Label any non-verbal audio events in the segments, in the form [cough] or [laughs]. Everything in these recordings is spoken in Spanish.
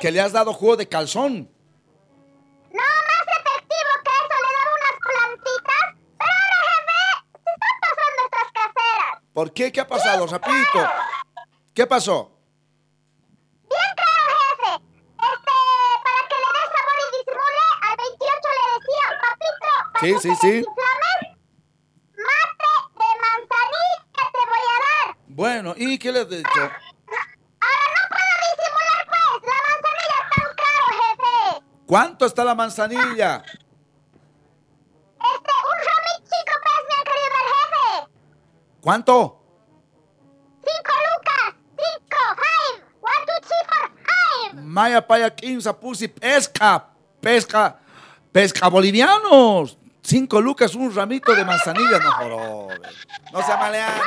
que le has dado jugo de calzón. No, más efectivo que eso, le daba unas plantitas. Pero ahora, jefe, se están pasando estas caseras. ¿Por qué? ¿Qué ha pasado, rapidito? ¿Qué pasó? Bien claro, jefe. Este, para que le dé sabor y disimule, al 28 le decía, papito, para Sí, que sí, sí. mate de manzanilla te voy a dar. Bueno, ¿y qué le has dicho? ¿Cuánto está la manzanilla? Este, un ramit cinco pesos me han querido dar, jefe. ¿Cuánto? Cinco lucas. Cinco. Five. One, two, three, four. Five. Maya Paya 15 pussy pesca, pesca, pesca bolivianos. Cinco lucas, un ramito de manzanilla, no jorobe. No sea maleante.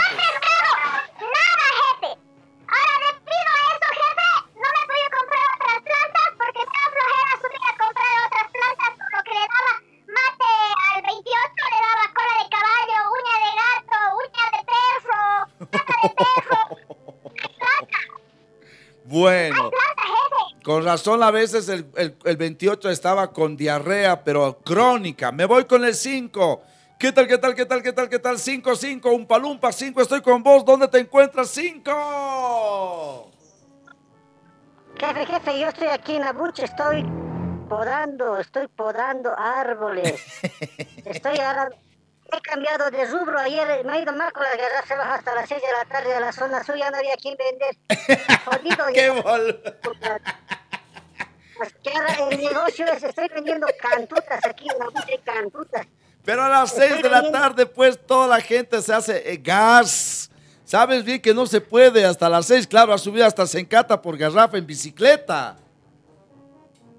Con razón a veces el, el- el 28 estaba con diarrea, pero crónica. Me voy con el 5. ¿Qué tal, qué tal, qué tal, qué tal, qué tal? 5, 5, un palumpa, 5, estoy con vos. ¿Dónde te encuentras? 5. Jefe, jefe, yo estoy aquí en la bucha, estoy podando, estoy podando árboles. [laughs] Estoy ahora, he cambiado de rubro, ayer me he ido mal con las garrafas hasta las 6 de la tarde a la zona suya, no había quien vender. [laughs] Jodido. ¡Qué bol! El negocio es, estoy vendiendo cantutas aquí en la cantutas. Pero a las 6 de la tarde, pues toda la gente se hace eh, gas. Sabes bien que no se puede hasta las 6, claro, a subir hasta Sencata por garrafa en bicicleta.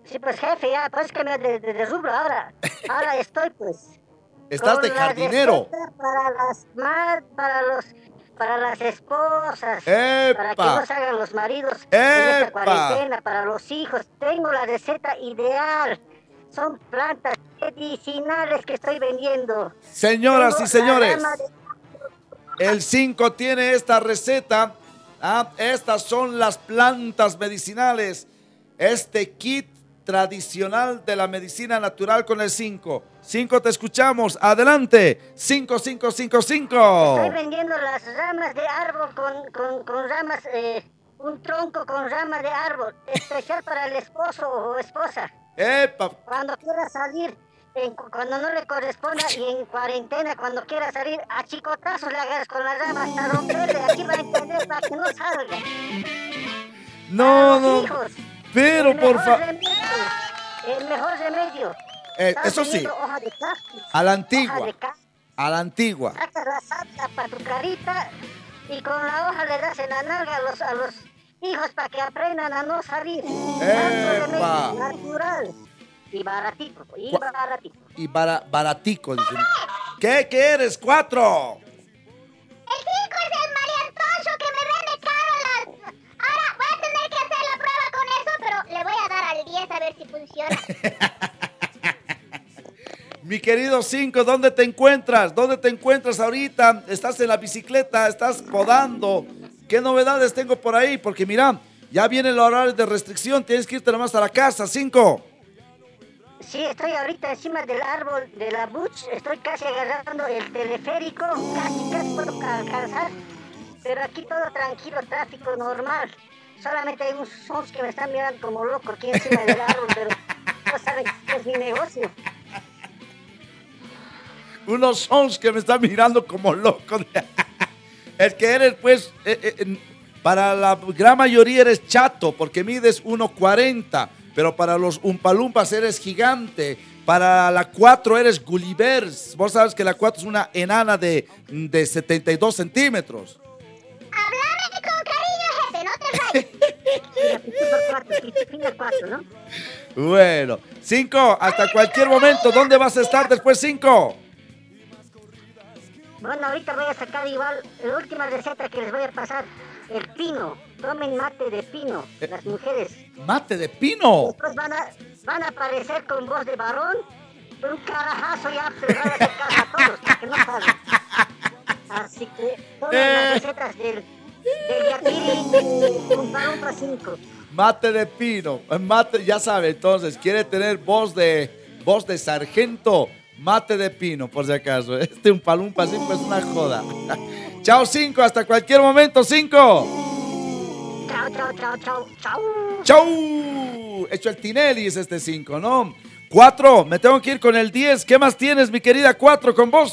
Sí, pues jefe, ya, pues que me de, de- de rubro ahora. Ahora estoy pues. [laughs] Estás de jardinero. Para las para los para las esposas. Para que ¡Epa! no se hagan los maridos en esta ¡Epa! cuarentena, para los hijos. Tengo la receta ideal. Son plantas medicinales que estoy vendiendo. Señoras Tengo y señores, de- el 5 tiene esta receta. Ah, estas son las plantas medicinales. Este kit tradicional de la medicina natural con el 5. 5 te escuchamos. Adelante. 5, 5, 5, Estoy 5. vendiendo las ramas de árbol con, con, con ramas, eh, un tronco con ramas de árbol, especial para el esposo o esposa. ¡Epa! Cuando quiera salir, en cu- cuando no le corresponda y en cuarentena, cuando quiera salir, a chicotazos le agarras con las ramas hasta romperle, aquí va a entender para que no salga. No, no. hijos, Pero por favor. El mejor remedio. Eh, eso sí, cactus, a la antigua. A la antigua. sacas la salsa para tu carita y con la hoja le das en la nalga a los, a los hijos para que aprendan a no salir. ¡Epa! natural y baratito, y baratito. Y bara- baratico, dicen. ¿Qué, ¿Qué eres? ¡Cuatro! [laughs] Mi querido Cinco, ¿dónde te encuentras? ¿Dónde te encuentras ahorita? ¿Estás en la bicicleta? ¿Estás podando? ¿Qué novedades tengo por ahí? Porque mira, ya viene el horario de restricción, tienes que irte nomás a la casa, Cinco. Sí, estoy ahorita encima del árbol de la Butch, estoy casi agarrando el teleférico, casi, casi puedo ca- alcanzar, pero aquí todo tranquilo, tráfico normal. Solamente hay unos sons que me están mirando como loco aquí encima del árbol, pero no saben que es mi negocio. Unos sons que me están mirando como loco. [laughs] El que eres, pues, eh, eh, para la gran mayoría eres chato, porque mides 1.40, pero para los umpalumpas eres gigante. Para la 4 eres Gulliver. Vos sabes que la 4 es una enana de, de 72 centímetros. Háblame con cariño, jefe, no te rayes. [laughs] Bueno, 5, hasta cualquier momento. ¿Dónde vas a estar después 5? Bueno, ahorita voy a sacar igual la última receta que les voy a pasar, el pino. Tomen mate de pino, las mujeres. Mate de pino. Después van a, van a aparecer con voz de varón, pero un carajazo ya te van a caso a todos, para que no salgan. Así que tomen Eh. las recetas del del Yakiri, un palumpa 5. Mate de pino. Mate, ya sabe, entonces, quiere tener voz de voz de sargento. Mate de pino, por si acaso. [laughs] Este un palumpa 5 es una joda. [laughs] Chao 5, hasta cualquier momento 5. Chao, chao, chao, chao, chao. ¡Chau! Hecho el Tinelli es este 5, ¿no? 4, me tengo que ir con el 10. ¿Qué más tienes, mi querida 4, con vos?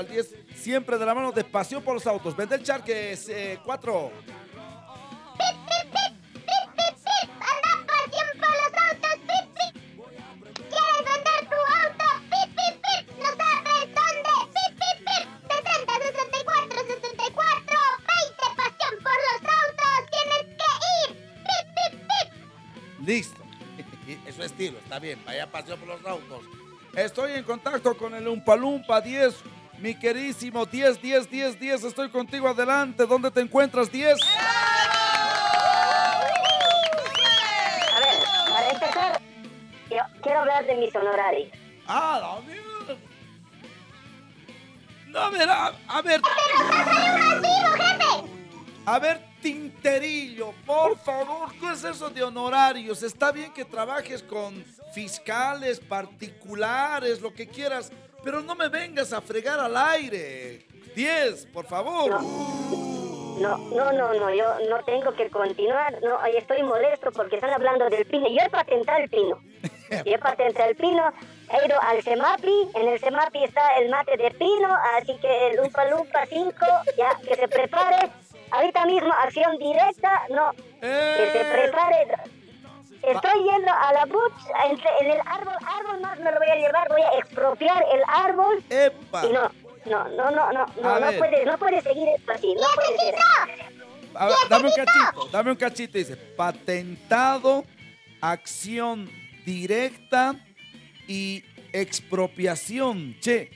Al 10. Siempre de la mano de pasión por los autos. Vende el charque [laughs] es 4. Pip, pip, pip, pip, pip, pip. Anda pasión por los autos, pip, pip. ¿Quieres vender tu auto? Pip, pip, pip. No sabes dónde. Pip, pip, pip. 60, 64, 64. 20, pasión por los autos. Tienes que. Pip, pip, pip. Listo. Eso es estilo, está bien. Vaya pasión por los autos. Estoy en contacto con el Umpalumpa 10. Mi querísimo 10, 10, 10, 10. Estoy contigo adelante. ¿Dónde te encuentras, 10? A ver, para empezar, quiero hablar de mis honorarios. Ah, la mierda. No, a ver, a, a ver. A ver, Tinterillo, por favor, ¿qué es eso de honorarios? Está bien que trabajes con fiscales, particulares, lo que quieras, pero no me vengas a fregar al aire. 10, por favor. No, no, no, no, yo no tengo que continuar. No, ahí estoy molesto porque están hablando del pino. Yo he patentado el pino. [laughs] Yo he patentado el pino. He ido al CEMAPI. En el CEMAPI está el mate de pino. Así que el Lumpa Lumpa 5, ya que se prepare. Ahorita mismo, acción directa. No, que se prepare. Estoy yendo a la Butch, en el árbol, árbol más me lo voy a llevar, voy a expropiar el árbol ¡Epa! y no, no, no, no, no, no, no puede, no puede seguir esto así, no puede ser. A ver, dame un cachito, dame un cachito. Dice, patentado, acción directa y expropiación. Che,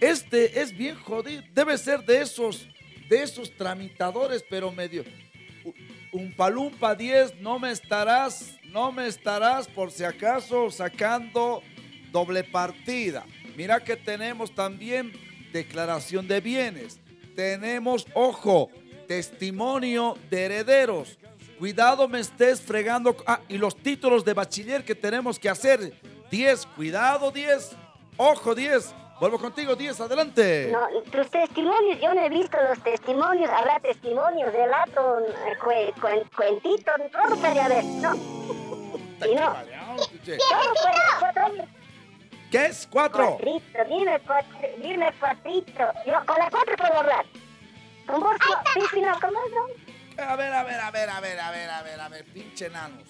este es bien jodido. Debe ser de esos, de esos tramitadores, pero medio. Un palumpa 10, no me estarás, no me estarás por si acaso sacando doble partida. Mira que tenemos también declaración de bienes. Tenemos, ojo, testimonio de herederos. Cuidado me estés fregando. Ah, y los títulos de bachiller que tenemos que hacer. 10, cuidado 10. Ojo 10. Vuelvo contigo 10, adelante. No, tus testimonios, yo no he visto los testimonios, habrá testimonios, relato, eh, cue- cuen- cuentito, todo puede no. Puede cuatro, ¿Qué es? 4. cuatrito, dime cuatro, dime cuatrito, yo con la cuatro puedo hablar. Con vos, sí, sí, no, con vos no. A ver, a ver, a ver, a ver, a ver, a ver, a ver, pinche enanos.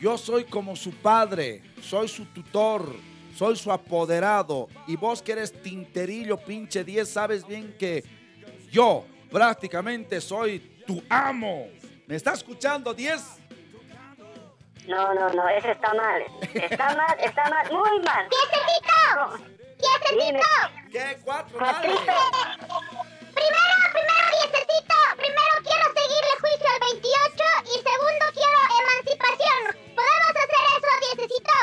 Yo soy como su padre, soy su tutor, soy su apoderado. Y vos que eres tinterillo, pinche 10, sabes bien que yo prácticamente soy tu amo. ¿Me está escuchando, 10? No, no, no, eso está mal, está mal, está mal, muy mal. No, Dime, ¿Qué? ¿Cuatro? cuatrito, Primero, primero, diececito. Primero quiero seguirle juicio al 28 y segundo quiero emancipación. ¿Podemos hacer eso, diececito?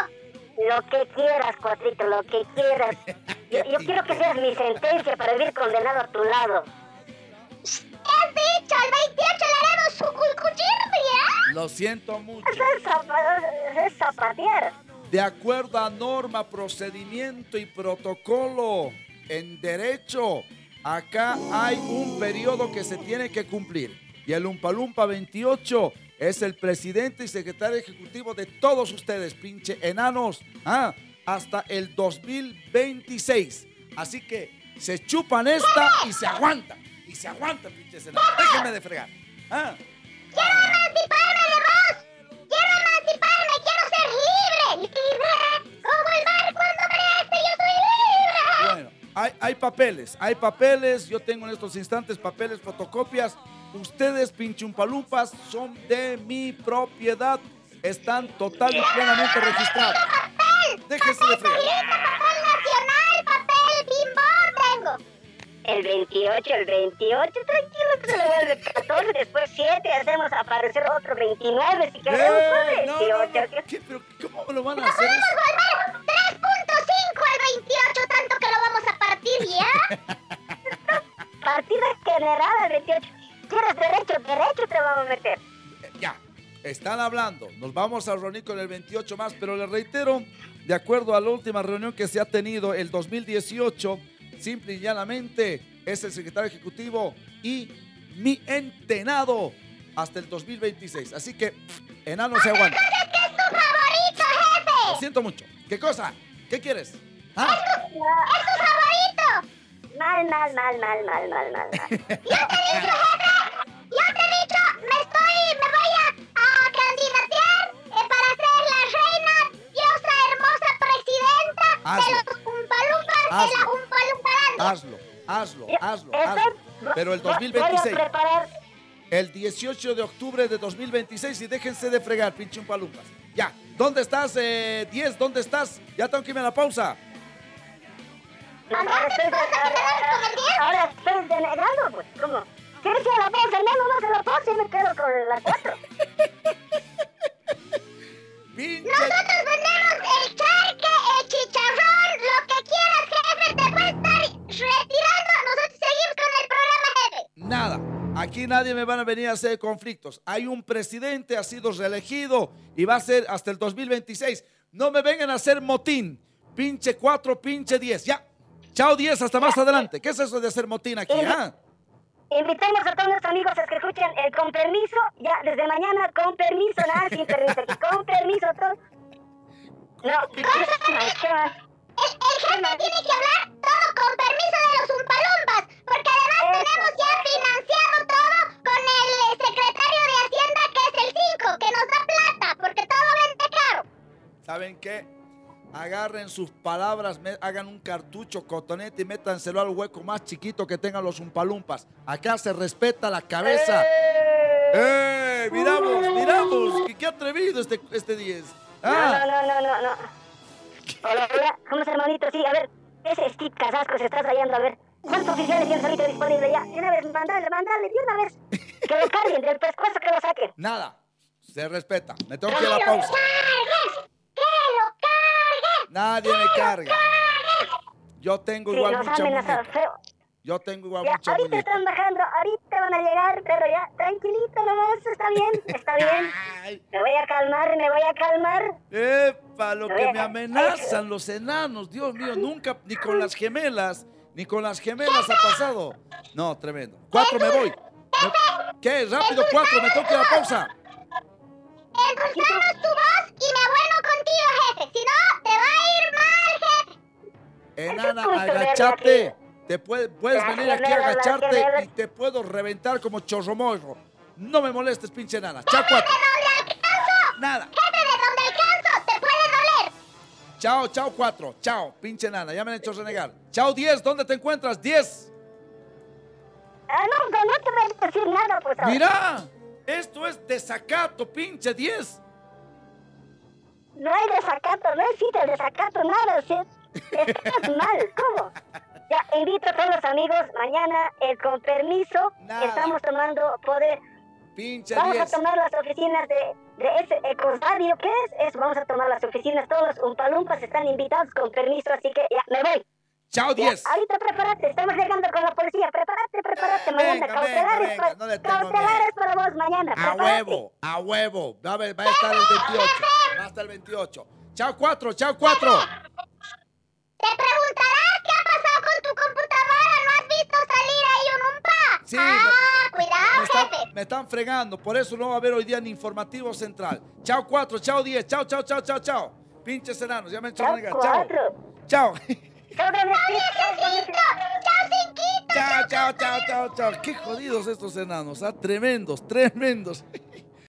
lo que quieras, cuatrito, lo que quieras. [laughs] Yo, yo quiero que seas mi sentencia para vivir condenado a tu lado. Lo siento mucho. Eso es, zapa- es zapatear. De acuerdo a norma, procedimiento y protocolo en derecho, acá hay un periodo que se tiene que cumplir. Y el Umpalumpa 28 es el presidente y secretario ejecutivo de todos ustedes, pinche enanos, ah, hasta el 2026. Así que se chupan esta y se aguantan. Y se aguantan, pinches enanos. Déjenme de fregar. Ah. Quiero emanciparme de vos. Quiero emanciparme, quiero ser libre. Libre. [laughs] Como el mar cuando crece, yo soy libre. Bueno, hay, hay papeles, hay papeles. Yo tengo en estos instantes papeles, fotocopias. Ustedes, pinchumpalupas, son de mi propiedad. Están total y plenamente registrados. Déjese de fregar. Papel nacional, papel bimbo tengo. El 28, el 28, tranquilo, 14, después 7, hacemos aparecer otro 29, si queremos, Eh, no, no, 28. no, ¿qué? ¿Pero ¿Cómo lo van a hacer? Podemos volver 3.5 al 28, tanto que lo vamos a partir ya. Partida general al 28. ¿Quieres derecho? Derecho te vamos a meter. Eh, Ya, están hablando. Nos vamos a reunir con el 28 más, pero les reitero, de acuerdo a la última reunión que se ha tenido el 2018, simple y llanamente es el secretario ejecutivo y mi entenado hasta el 2026. Así que, enano se aguanta. ¡Es tu favorito, Lo jefe! siento mucho. ¿Qué cosa? ¿Qué quieres? ¿Ah? ¡Es tu favorito! Mal, mal, mal, mal, mal, mal, mal. [laughs] Yo te he dicho, jefe, yo te he dicho, me estoy, me voy a, a candidatear eh, para ser la reina, diosa hermosa presidenta Hazlo. de los Umpalumpas de la. Umpalumparanda. Hazlo, hazlo, Yo- hazlo, hazlo. Pero el voy- 2026, Voy a preparar. el 18 de octubre de 2026 y déjense de fregar, pinche un palumpas. Ya, ¿dónde estás, eh, 10? ¿Dónde estás? Ya tengo que irme a la pausa. Ahora estoy, pues. ¿Cómo? ¿Quieres ir a la pausa? No, no, no, la pausa y me quedo con la [laughs] 4. Pinche... Nosotros vendemos el charque, el chicharrón, Aquí nadie me van a venir a hacer conflictos. Hay un presidente, ha sido reelegido y va a ser hasta el 2026. No me vengan a hacer motín. Pinche 4, pinche 10. Ya. Chao 10, hasta más adelante. ¿Qué es eso de hacer motín aquí? ah? Invitamos a todos los amigos a que escuchen el con permiso, ya desde mañana con permiso, nada sin permiso, con permiso todos. No, ¿qué más? ¿Qué más? El, el jefe tiene que hablar todo con permiso de los Umpalumpas, porque además Eso. tenemos ya ¿Saben qué? Agarren sus palabras, hagan un cartucho cotonete y métanselo al hueco más chiquito que tengan los umpalumpas. Acá se respeta la cabeza. ¡Eh! Miramos, miramos. ¿Qué, qué atrevido este, este 10. No, Ah, no, no, no, no. Hola, hola, ¿cómo hermanito? Sí, a ver, ese Steve Casasco se está rayando, a ver. ¿Cuántos oficiales tienes ahorita disponible ya? Una vez, mandale, mandale, de una vez. Que lo carguen, del pescuezo que lo saquen. nada. Se respeta. Me tengo que ir a la pausa. ¡Cargues! ¡Que lo! Nadie me carga. Yo tengo Sí, igual han mucha muñeca. Yo tengo igual Ya, mucha ahorita muñeca. están bajando, ahorita van a llegar, pero ya, tranquilito nomás, está bien, está bien. Ay, Me voy a calmar, me voy a calmar. epa, lo que me amenazan los enanos. Dios mío, nunca, ni con las gemelas, ni con las gemelas ha pasado. No, tremendo. Cuatro, me voy. Me- ¿Qué? Rápido, cuatro, me tengo que ir a la pausa. Endulzamos tu voz y me vuelvo. Si no, te va a ir mal, jefe. Enana, agachate. Te puede- puedes venir aquí a agacharte y te puedo reventar como chorromorro. No me molestes, pinche enana. Chao, cuatro. ¿Dónde alcanzo? Nada. Jefe, de donde alcanzo, te puede doler. Chao, chao, cuatro. Chao, pinche enana. Ya me han hecho renegar. Chao, diez. ¿Dónde te encuentras? Diez. Ah, no, no, no te voy a decir nada, pues. Mira, esto es desacato, pinche 10. No hay desacato, no existe desacato, nada. ¿sí? Estás [laughs] mal, ¿cómo? Ya, invito a todos los amigos, mañana, eh, con permiso, Nada. estamos tomando poder. Pinche Vamos a 10. tomar las oficinas de, de ese Ecosadio, ¿qué es? Eso, vamos a tomar las oficinas, todos los umpalumpas están invitados con permiso, así que ya, me voy. Chao, Ya, 10. ahorita prepárate, estamos llegando con la policía, prepárate, prepárate, mañana, Venga, cautelares, venga, venga, para, no le tengo cautelares para vos mañana, A huevo, a huevo. Va a, ver- va a estar el 28. Va a estar el 28. Chao, 4, chao, 4. Te preguntarás qué ha pasado con tu computadora. ¿No has visto salir ahí un umpa? Sí, Ah, me- cuidado, Me están, jefe. me están fregando. Por eso no va a haber hoy día ni informativo central. Chao, 4, chao, 10. Chao, chao, chao, chao, chao. Pinches enanos, ya me han hecho Chao. Chao. [laughs] Chao, chao, chao, chao, chao. Qué jodidos estos enanos, ¿ah? Tremendos, tremendos.